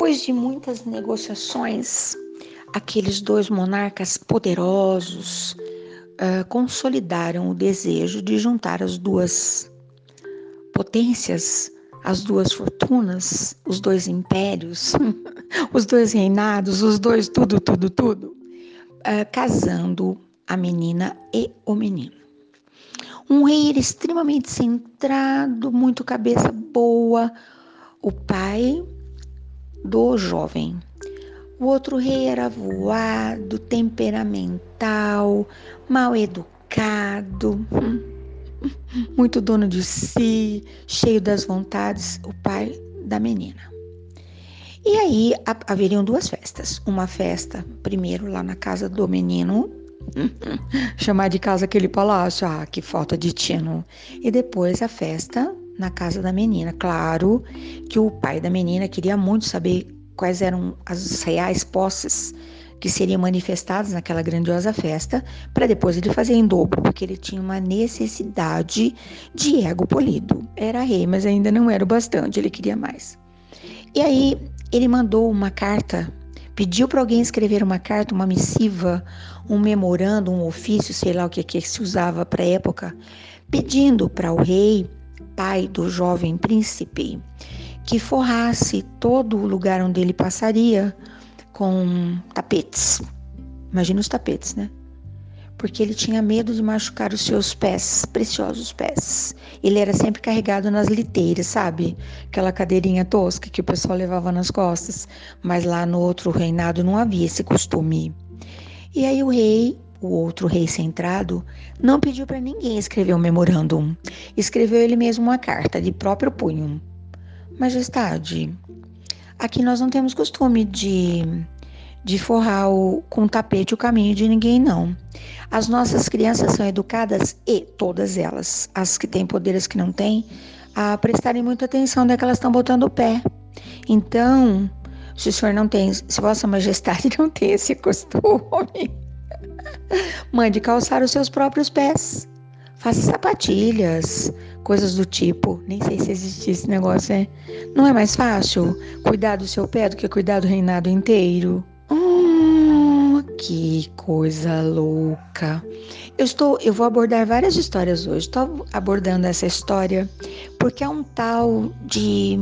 Depois de muitas negociações, aqueles dois monarcas poderosos uh, consolidaram o desejo de juntar as duas potências, as duas fortunas, os dois impérios, os dois reinados, os dois tudo, tudo, tudo, uh, casando a menina e o menino. Um rei extremamente centrado, muito cabeça boa, o pai do jovem. O outro rei era voado, temperamental, mal educado, muito dono de si, cheio das vontades, o pai da menina. E aí haveriam duas festas. Uma festa, primeiro lá na casa do menino, chamar de casa aquele palácio, ah, que falta de tino. E depois a festa na casa da menina. Claro que o pai da menina queria muito saber quais eram as reais posses que seriam manifestadas naquela grandiosa festa, para depois ele fazer em dobro, porque ele tinha uma necessidade de ego polido. Era rei, mas ainda não era o bastante, ele queria mais. E aí ele mandou uma carta, pediu para alguém escrever uma carta, uma missiva, um memorando, um ofício, sei lá o que, que se usava para a época, pedindo para o rei, pai do jovem príncipe, que forrasse todo o lugar onde ele passaria com tapetes. Imagina os tapetes, né? Porque ele tinha medo de machucar os seus pés, preciosos pés. Ele era sempre carregado nas liteiras, sabe? Aquela cadeirinha tosca que o pessoal levava nas costas. Mas lá no outro reinado não havia esse costume. E aí o rei, o outro rei centrado, não pediu para ninguém escrever um memorandum. Escreveu ele mesmo uma carta de próprio punho. Majestade, aqui nós não temos costume de, de forrar o, com tapete o caminho de ninguém, não. As nossas crianças são educadas, e todas elas, as que têm poderes que não têm, a prestarem muita atenção onde é que elas estão botando o pé. Então, se o senhor não tem, se Vossa Majestade não tem esse costume, mande calçar os seus próprios pés. Faça sapatilhas, coisas do tipo. Nem sei se existe esse negócio, é? Não é mais fácil cuidar do seu pé do que cuidar do reinado inteiro? Oh, que coisa louca. Eu estou, eu vou abordar várias histórias hoje. Estou abordando essa história porque é um tal de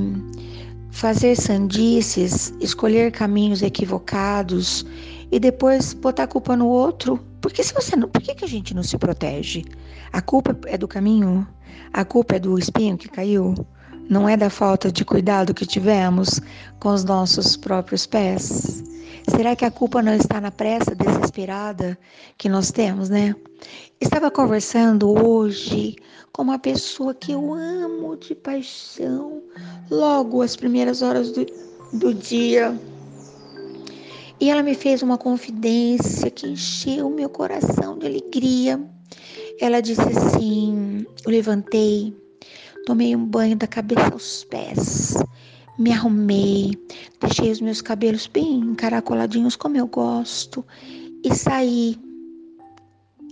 fazer sandices, escolher caminhos equivocados e depois botar a culpa no outro. Porque se você não, por que, que a gente não se protege? A culpa é do caminho? A culpa é do espinho que caiu? Não é da falta de cuidado que tivemos com os nossos próprios pés? Será que a culpa não está na pressa desesperada que nós temos, né? Estava conversando hoje com uma pessoa que eu amo de paixão, logo às primeiras horas do, do dia. E ela me fez uma confidência que encheu meu coração de alegria. Ela disse assim: Eu levantei, tomei um banho da cabeça aos pés, me arrumei, deixei os meus cabelos bem encaracoladinhos como eu gosto e saí,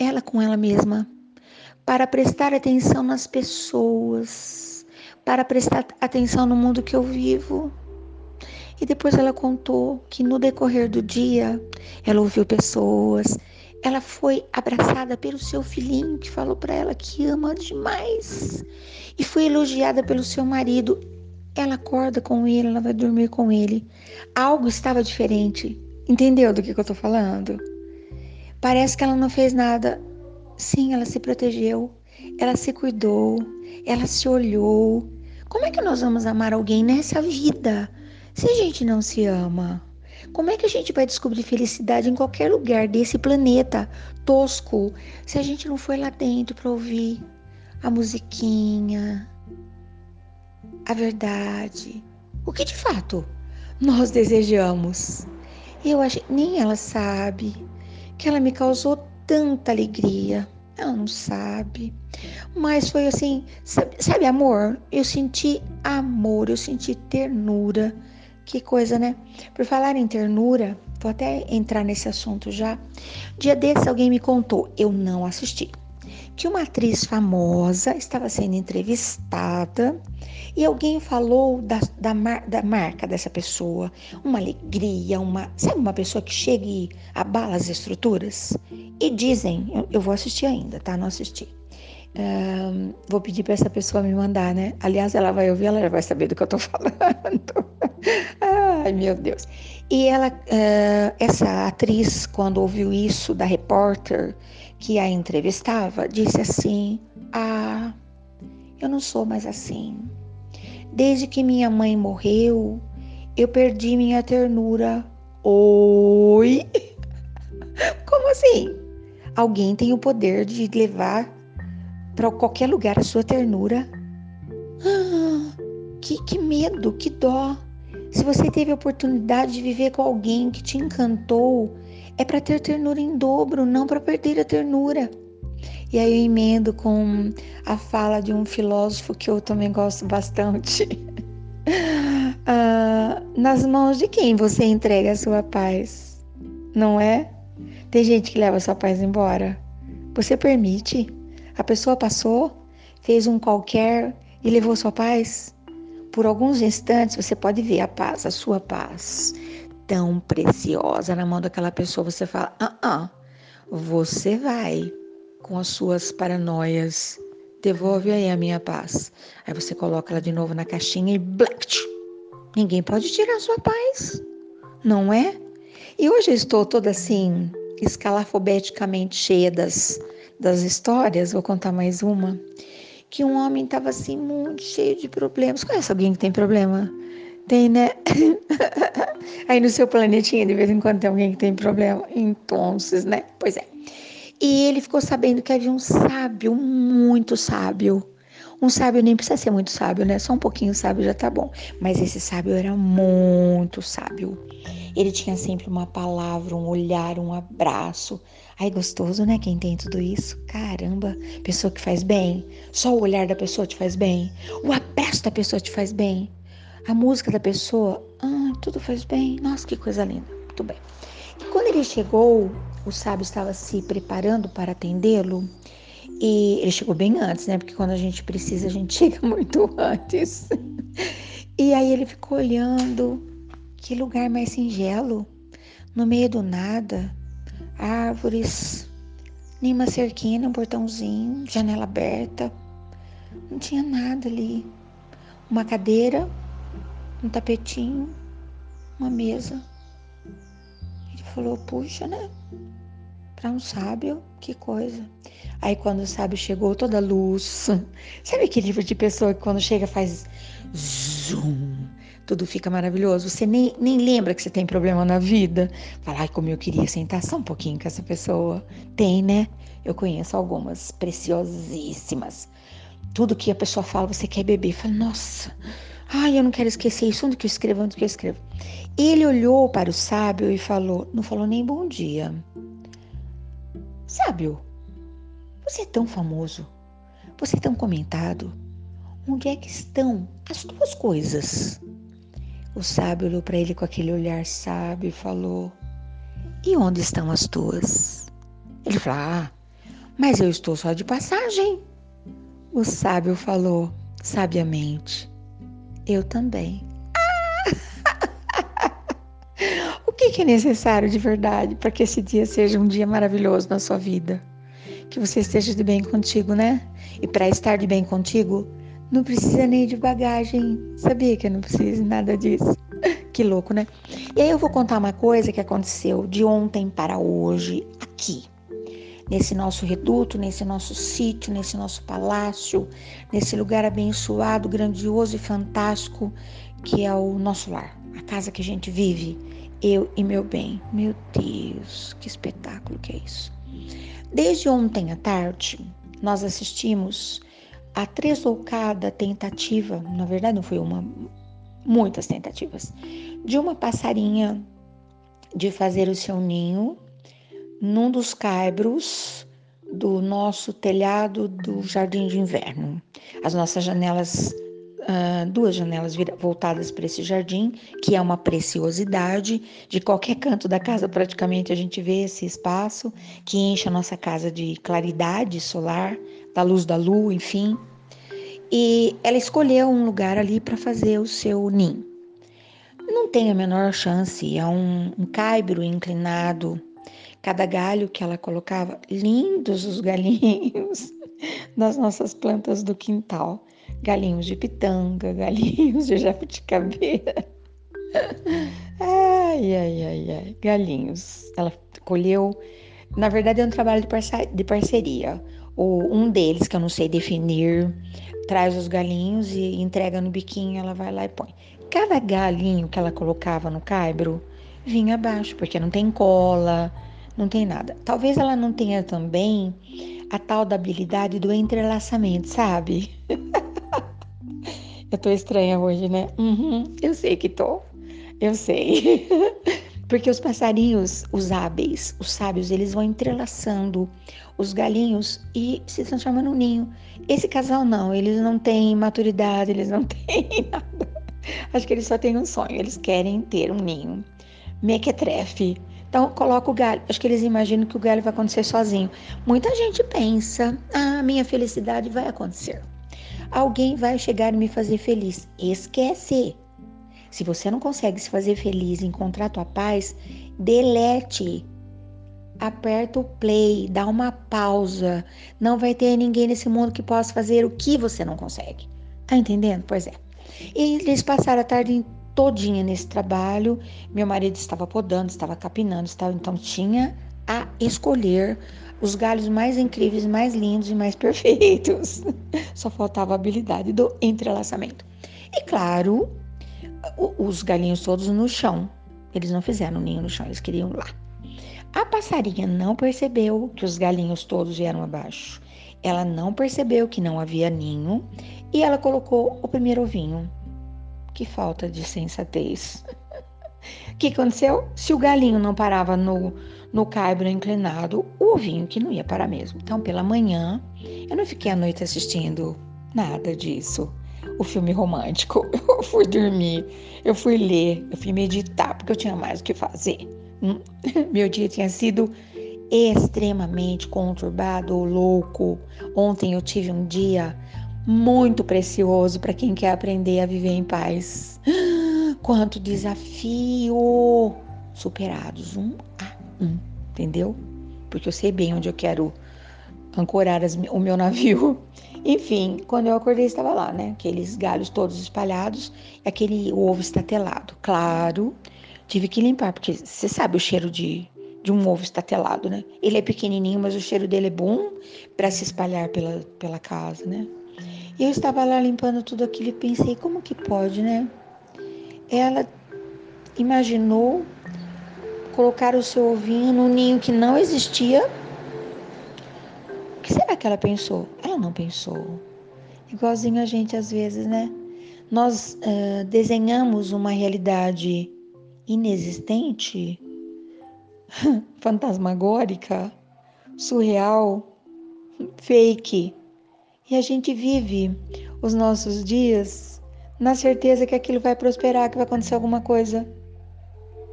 ela com ela mesma, para prestar atenção nas pessoas, para prestar atenção no mundo que eu vivo. E depois ela contou que no decorrer do dia ela ouviu pessoas, ela foi abraçada pelo seu filhinho que falou para ela que ama demais e foi elogiada pelo seu marido. Ela acorda com ele, ela vai dormir com ele. Algo estava diferente. Entendeu do que, que eu tô falando? Parece que ela não fez nada. Sim, ela se protegeu, ela se cuidou, ela se olhou. Como é que nós vamos amar alguém nessa vida se a gente não se ama? Como é que a gente vai descobrir felicidade em qualquer lugar desse planeta tosco se a gente não foi lá dentro para ouvir a musiquinha, a verdade, o que de fato nós desejamos? Eu acho nem ela sabe que ela me causou tanta alegria. Ela não sabe. Mas foi assim, sabe, sabe amor? Eu senti amor, eu senti ternura que coisa, né? Por falar em ternura, vou até entrar nesse assunto já. Dia desse alguém me contou, eu não assisti. que uma atriz famosa estava sendo entrevistada e alguém falou da, da, mar, da, marca dessa pessoa, uma alegria, uma sabe uma pessoa que chega e abala as estruturas e dizem, eu, eu vou assistir ainda, tá? Não assisti. Um, vou pedir para essa pessoa me mandar, né? Aliás, ela vai ouvir, ela já vai saber do que eu tô falando. Ai, meu Deus. E ela, uh, essa atriz, quando ouviu isso da repórter que a entrevistava, disse assim: Ah, eu não sou mais assim. Desde que minha mãe morreu, eu perdi minha ternura. Oi? Como assim? Alguém tem o poder de levar para qualquer lugar a sua ternura. Ah, que, que medo, que dó. Se você teve a oportunidade de viver com alguém que te encantou, é para ter ternura em dobro, não para perder a ternura. E aí eu emendo com a fala de um filósofo que eu também gosto bastante. ah, nas mãos de quem você entrega a sua paz? Não é? Tem gente que leva a sua paz embora. Você permite? A pessoa passou, fez um qualquer e levou sua paz. Por alguns instantes você pode ver a paz, a sua paz, tão preciosa na mão daquela pessoa. Você fala: ah, ah, você vai com as suas paranoias. Devolve aí a minha paz. Aí você coloca ela de novo na caixinha e black. Ninguém pode tirar a sua paz, não é? E hoje eu estou toda assim, escalafobeticamente cheia das das histórias, vou contar mais uma, que um homem estava assim muito cheio de problemas. Conhece alguém que tem problema? Tem, né? Aí no seu planetinha, de vez em quando tem alguém que tem problema. Então, né? Pois é. E ele ficou sabendo que havia um sábio, muito sábio. Um sábio nem precisa ser muito sábio, né? Só um pouquinho sábio já tá bom. Mas esse sábio era muito sábio. Ele tinha sempre uma palavra, um olhar, um abraço. Ai, gostoso, né? Quem tem tudo isso. Caramba, pessoa que faz bem. Só o olhar da pessoa te faz bem. O abraço da pessoa te faz bem. A música da pessoa, ah, tudo faz bem. Nossa, que coisa linda. Muito bem. E quando ele chegou, o sábio estava se preparando para atendê-lo. E ele chegou bem antes, né? Porque quando a gente precisa, a gente chega muito antes. E aí ele ficou olhando, que lugar mais singelo, no meio do nada, árvores, nem uma cerquinha, um portãozinho, janela aberta. Não tinha nada ali. Uma cadeira, um tapetinho, uma mesa. Ele falou: Puxa, né? Para um sábio, que coisa. Aí quando o sábio chegou, toda luz. Sabe aquele tipo de pessoa que quando chega faz zoom? Tudo fica maravilhoso. Você nem, nem lembra que você tem problema na vida. Fala, ai, como eu queria sentar só um pouquinho com essa pessoa. Tem, né? Eu conheço algumas preciosíssimas. Tudo que a pessoa fala, você quer beber. Fala, nossa, ai, eu não quero esquecer isso. Onde que eu escrevo? Onde que eu escrevo? Ele olhou para o sábio e falou, não falou nem bom dia. Sábio, você é tão famoso, você é tão comentado. Onde é que estão as duas coisas? O sábio olhou para ele com aquele olhar sábio e falou: E onde estão as tuas? Ele falou: Ah, mas eu estou só de passagem. O sábio falou sabiamente: Eu também. o que é necessário de verdade para que esse dia seja um dia maravilhoso na sua vida? Que você esteja de bem contigo, né? E para estar de bem contigo, não precisa nem de bagagem. Sabia que eu não preciso nada disso? que louco, né? E aí eu vou contar uma coisa que aconteceu de ontem para hoje aqui. Nesse nosso reduto, nesse nosso sítio, nesse nosso palácio, nesse lugar abençoado, grandioso e fantástico que é o nosso lar, a casa que a gente vive, eu e meu bem. Meu Deus, que espetáculo que é isso. Desde ontem à tarde, nós assistimos a tresloucada tentativa, na verdade não foi uma, muitas tentativas, de uma passarinha de fazer o seu ninho num dos caibros do nosso telhado do jardim de inverno. As nossas janelas uh, duas janelas voltadas para esse jardim, que é uma preciosidade. De qualquer canto da casa, praticamente, a gente vê esse espaço que enche a nossa casa de claridade solar, da luz da lua, enfim. E ela escolheu um lugar ali para fazer o seu ninho. Não tem a menor chance, é um, um caibro inclinado. Cada galho que ela colocava, lindos os galinhos das nossas plantas do quintal galinhos de pitanga, galinhos de jabuticabeira. Ai, ai, ai, ai, galinhos. Ela colheu. Na verdade, é um trabalho de parceria. O, um deles, que eu não sei definir, traz os galinhos e entrega no biquinho, ela vai lá e põe. Cada galinho que ela colocava no caibro vinha abaixo, porque não tem cola, não tem nada. Talvez ela não tenha também a tal da habilidade do entrelaçamento, sabe? Eu tô estranha hoje, né? Uhum, eu sei que tô. Eu sei. Porque os passarinhos, os hábeis, os sábios, eles vão entrelaçando os galinhos e se transformam no ninho. Esse casal não, eles não têm maturidade, eles não têm nada. Acho que eles só têm um sonho, eles querem ter um ninho. Mequetrefe. Então, coloca o galho. Acho que eles imaginam que o galho vai acontecer sozinho. Muita gente pensa, ah, minha felicidade vai acontecer alguém vai chegar e me fazer feliz. Esquece. Se você não consegue se fazer feliz, encontrar tua paz, delete. Aperta o play, dá uma pausa. Não vai ter ninguém nesse mundo que possa fazer o que você não consegue. Tá entendendo? Pois é. E eles passaram a tarde todinha nesse trabalho. Meu marido estava podando, estava capinando, estava então tinha a escolher os galhos mais incríveis, mais lindos e mais perfeitos. Só faltava a habilidade do entrelaçamento. E claro, os galinhos todos no chão. Eles não fizeram ninho no chão, eles queriam lá. A passarinha não percebeu que os galinhos todos vieram abaixo. Ela não percebeu que não havia ninho e ela colocou o primeiro ovinho. Que falta de sensatez. O que aconteceu? Se o galinho não parava no, no caibro inclinado, o ovinho que não ia parar mesmo. Então, pela manhã, eu não fiquei a noite assistindo nada disso. O filme romântico. Eu fui dormir, eu fui ler, eu fui meditar, porque eu tinha mais o que fazer. Hum, meu dia tinha sido extremamente conturbado, louco. Ontem eu tive um dia muito precioso para quem quer aprender a viver em paz. Quanto desafio superados um a um, entendeu? Porque eu sei bem onde eu quero ancorar as, o meu navio. Enfim, quando eu acordei estava lá, né? Aqueles galhos todos espalhados aquele ovo estatelado. Claro, tive que limpar, porque você sabe o cheiro de, de um ovo estatelado, né? Ele é pequenininho, mas o cheiro dele é bom para se espalhar pela, pela casa, né? E eu estava lá limpando tudo aquilo e pensei, como que pode, né? ela imaginou colocar o seu ovinho num ninho que não existia. Que será que ela pensou? Ela não pensou. Igualzinho a gente às vezes, né? Nós uh, desenhamos uma realidade inexistente, fantasmagórica, surreal, fake. E a gente vive os nossos dias na certeza que aquilo vai prosperar, que vai acontecer alguma coisa.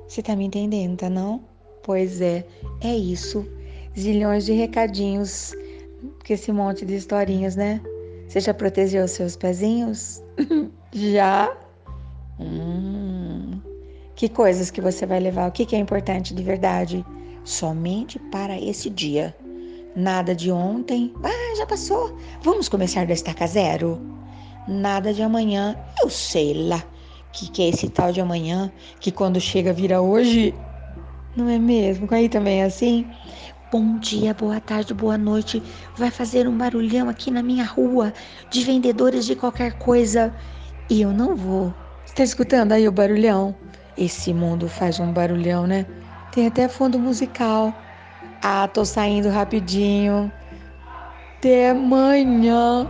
Você tá me entendendo, tá não? Pois é, é isso. Zilhões de recadinhos, que esse monte de historinhas, né? Você já protegeu os seus pezinhos? já? Hum. Que coisas que você vai levar? O que, que é importante de verdade? Somente para esse dia. Nada de ontem. Ah, já passou. Vamos começar da estaca zero? nada de amanhã. Eu sei lá que que é esse tal de amanhã, que quando chega vira hoje. Não é mesmo? Aí também é assim. Bom dia, boa tarde, boa noite. Vai fazer um barulhão aqui na minha rua de vendedores de qualquer coisa e eu não vou. Está escutando aí o barulhão? Esse mundo faz um barulhão, né? Tem até fundo musical. Ah, tô saindo rapidinho. Até amanhã.